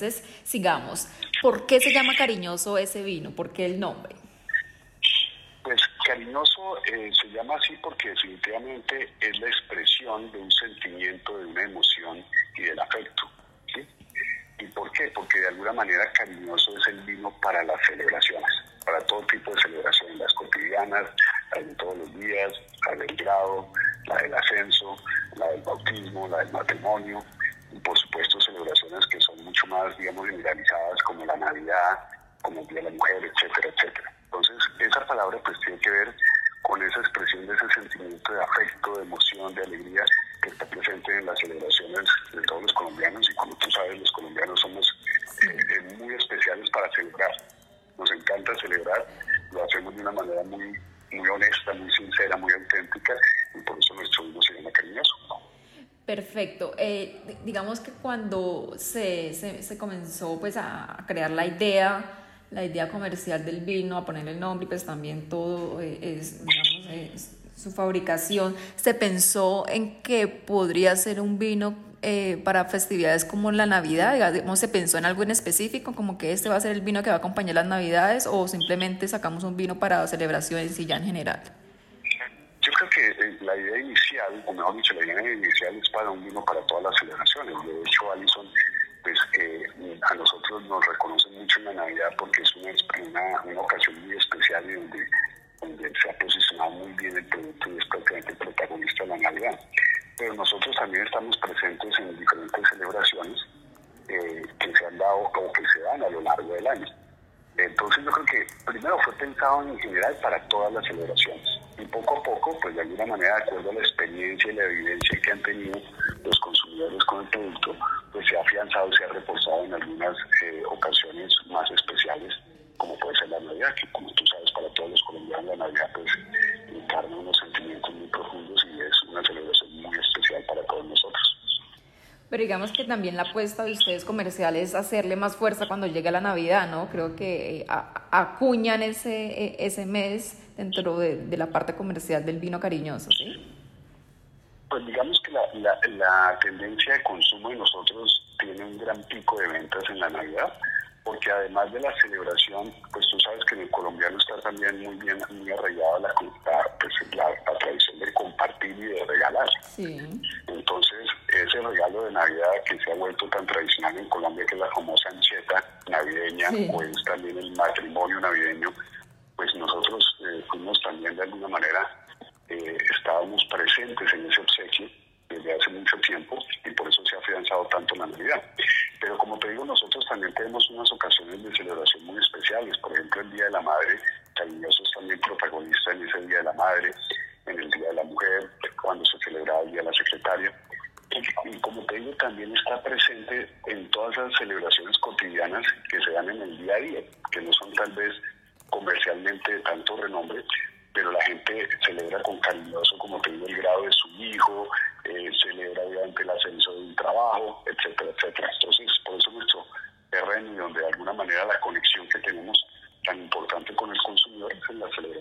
Entonces, sigamos. ¿Por qué se llama cariñoso ese vino? ¿Por qué el nombre? Pues cariñoso eh, se llama así porque definitivamente es la expresión de un sentimiento, de una emoción y del afecto. ¿Y por qué? Porque de alguna manera cariñoso es el vino para las celebraciones, para todo tipo de celebraciones, las cotidianas, las de todos los días, la del grado, la del ascenso, la del bautismo, la del matrimonio, y por supuesto celebraciones que son más, digamos, generalizadas como la Navidad, como el Día de la Mujer, etcétera, etcétera. Entonces, esa palabra pues tiene que ver con esa expresión de ese sentimiento de afecto, de emoción, de alegría que está presente en las celebraciones de todos los colombianos y como tú sabes, los colombianos somos eh, eh, muy especiales para celebrar. Nos encanta celebrar, lo hacemos de una manera muy, muy honesta, muy sincera, muy auténtica Perfecto. Eh, digamos que cuando se, comenzó pues a crear la idea la idea comercial del vino, a ponerle el nombre, pues también todo eh, es, su fabricación. Se pensó en que podría ser un vino eh, para festividades como la Navidad, digamos, se pensó en algo en específico, como que este va a ser el vino que va a acompañar las Navidades, o simplemente sacamos un vino para celebraciones y ya en general. Creo que eh, la idea inicial, o mejor dicho, la idea inicial es para un vino para todas las celebraciones. De hecho, Alison pues eh, a nosotros nos reconocen mucho en la Navidad porque es una, una, ocasión muy especial y donde, donde se ha posicionado muy bien el producto y es prácticamente el protagonista de la Navidad. Pero nosotros también estamos presentes en diferentes celebraciones eh, que se han dado o que se dan a lo largo del año. Entonces yo creo que primero fue pensado en general para todas las celebraciones y poco a poco, pues de alguna manera, de acuerdo a la experiencia y la evidencia que han tenido los consumidores con el producto, pues se ha afianzado se ha reforzado en algunas eh, ocasiones más especiales, como puede ser la Navidad, que como tú sabes, para todos los colombianos la Navidad pues encarna unos sentimientos muy profundos y es una celebración muy especial para. Pero digamos que también la apuesta de ustedes comerciales es hacerle más fuerza cuando llegue la Navidad, ¿no? Creo que eh, acuñan ese, e, ese mes dentro de, de, la parte comercial del vino cariñoso, ¿sí? Pues digamos que la, la, la tendencia de consumo de nosotros tiene un gran pico de ventas en la Navidad porque además de la celebración, pues tú sabes que en el colombiano está también muy bien muy arraigada la, pues, la, la, tradición de compartir y de regalar. Entonces, ese regalo de Navidad que se ha vuelto tan tradicional en Colombia, que es la famosa ancheta navideña, o es también el matrimonio navideño, pues nosotros eh, fuimos también de alguna manera, eh, estábamos presentes en ese obsequio desde hace mucho tiempo y por eso se ha afianzado tanto la Navidad. Pero como te digo, nosotros también tenemos unas ocasiones de celebración muy especiales. Por ejemplo, el Día de la Madre, Cariñoso es también protagonista en ese Día de la Madre, en el Día de la Mujer, cuando se celebraba el Día de la Secretaria. Y, como te digo, también está presente en todas las celebraciones cotidianas que se dan en el día a día, que no son tal vez comercialmente de tanto renombre, pero la gente celebra con cariñoso, como te el grado de su hijo, eh, celebra obviamente el ascenso de un trabajo, etcétera, etcétera. Entonces, por eso nuestro terreno y donde de alguna manera la conexión que tenemos tan importante con el consumidor es en todo tipo.